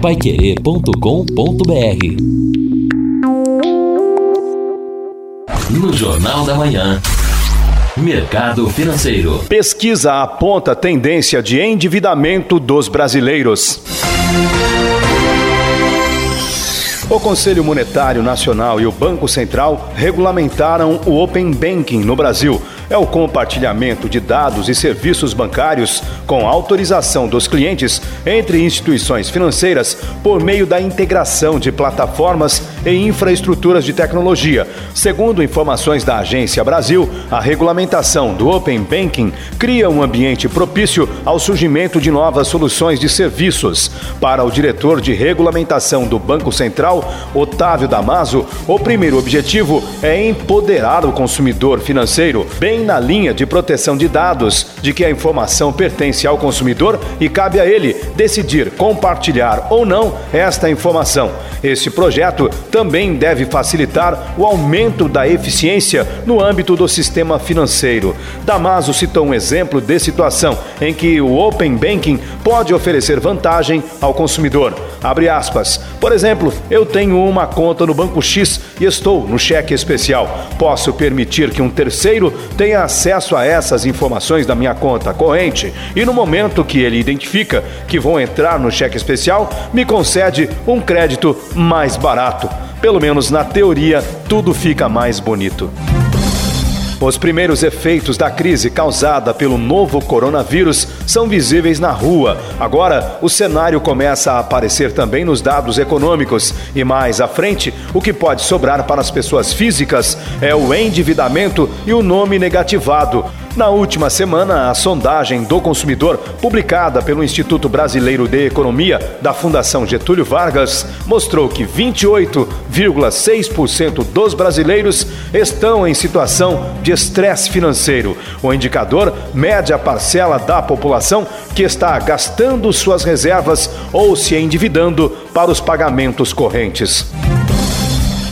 paiquerê.com.br No Jornal da Manhã. Mercado Financeiro. Pesquisa aponta tendência de endividamento dos brasileiros. O Conselho Monetário Nacional e o Banco Central regulamentaram o Open Banking no Brasil é o compartilhamento de dados e serviços bancários com autorização dos clientes entre instituições financeiras por meio da integração de plataformas e infraestruturas de tecnologia. Segundo informações da Agência Brasil, a regulamentação do Open Banking cria um ambiente propício ao surgimento de novas soluções de serviços. Para o diretor de regulamentação do Banco Central, Otávio Damaso, o primeiro objetivo é empoderar o consumidor financeiro, bem na linha de proteção de dados, de que a informação pertence ao consumidor e cabe a ele decidir compartilhar ou não esta informação. Este projeto também deve facilitar o aumento da eficiência no âmbito do sistema financeiro. Damaso citou um exemplo de situação em que o Open Banking pode oferecer vantagem ao consumidor. Abre aspas. Por exemplo, eu tenho uma conta no Banco X e estou no cheque especial. Posso permitir que um terceiro tenha acesso a essas informações da minha conta corrente e no momento que ele identifica que vão entrar no cheque especial, me concede um crédito mais barato. Pelo menos na teoria, tudo fica mais bonito. Os primeiros efeitos da crise causada pelo novo coronavírus são visíveis na rua. Agora, o cenário começa a aparecer também nos dados econômicos. E mais à frente, o que pode sobrar para as pessoas físicas é o endividamento e o nome negativado. Na última semana, a sondagem do consumidor, publicada pelo Instituto Brasileiro de Economia da Fundação Getúlio Vargas, mostrou que 28,6% dos brasileiros estão em situação de estresse financeiro. O indicador mede a parcela da população que está gastando suas reservas ou se endividando para os pagamentos correntes.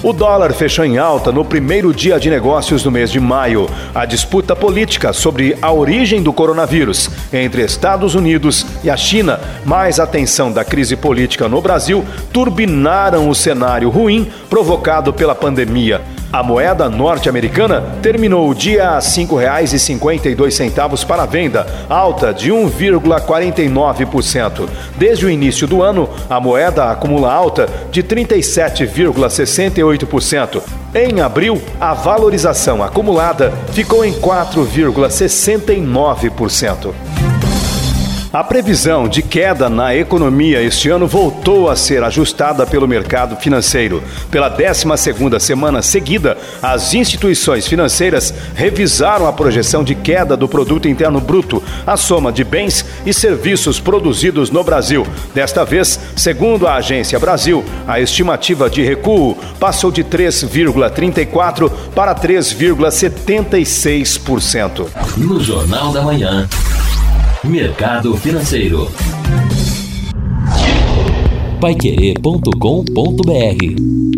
O dólar fechou em alta no primeiro dia de negócios do mês de maio. A disputa política sobre a origem do coronavírus entre Estados Unidos e a China, mais a tensão da crise política no Brasil, turbinaram o cenário ruim provocado pela pandemia. A moeda norte-americana terminou o dia a R$ 5,52 para venda, alta de 1,49%. Desde o início do ano, a moeda acumula alta de 37,68%. Em abril, a valorização acumulada ficou em 4,69%. A previsão de queda na economia este ano voltou a ser ajustada pelo mercado financeiro. Pela 12ª semana seguida, as instituições financeiras revisaram a projeção de queda do produto interno bruto, a soma de bens e serviços produzidos no Brasil. Desta vez, segundo a Agência Brasil, a estimativa de recuo passou de 3,34 para 3,76%. No Jornal da Manhã. Mercado Financeiro. Paiquerê.com.br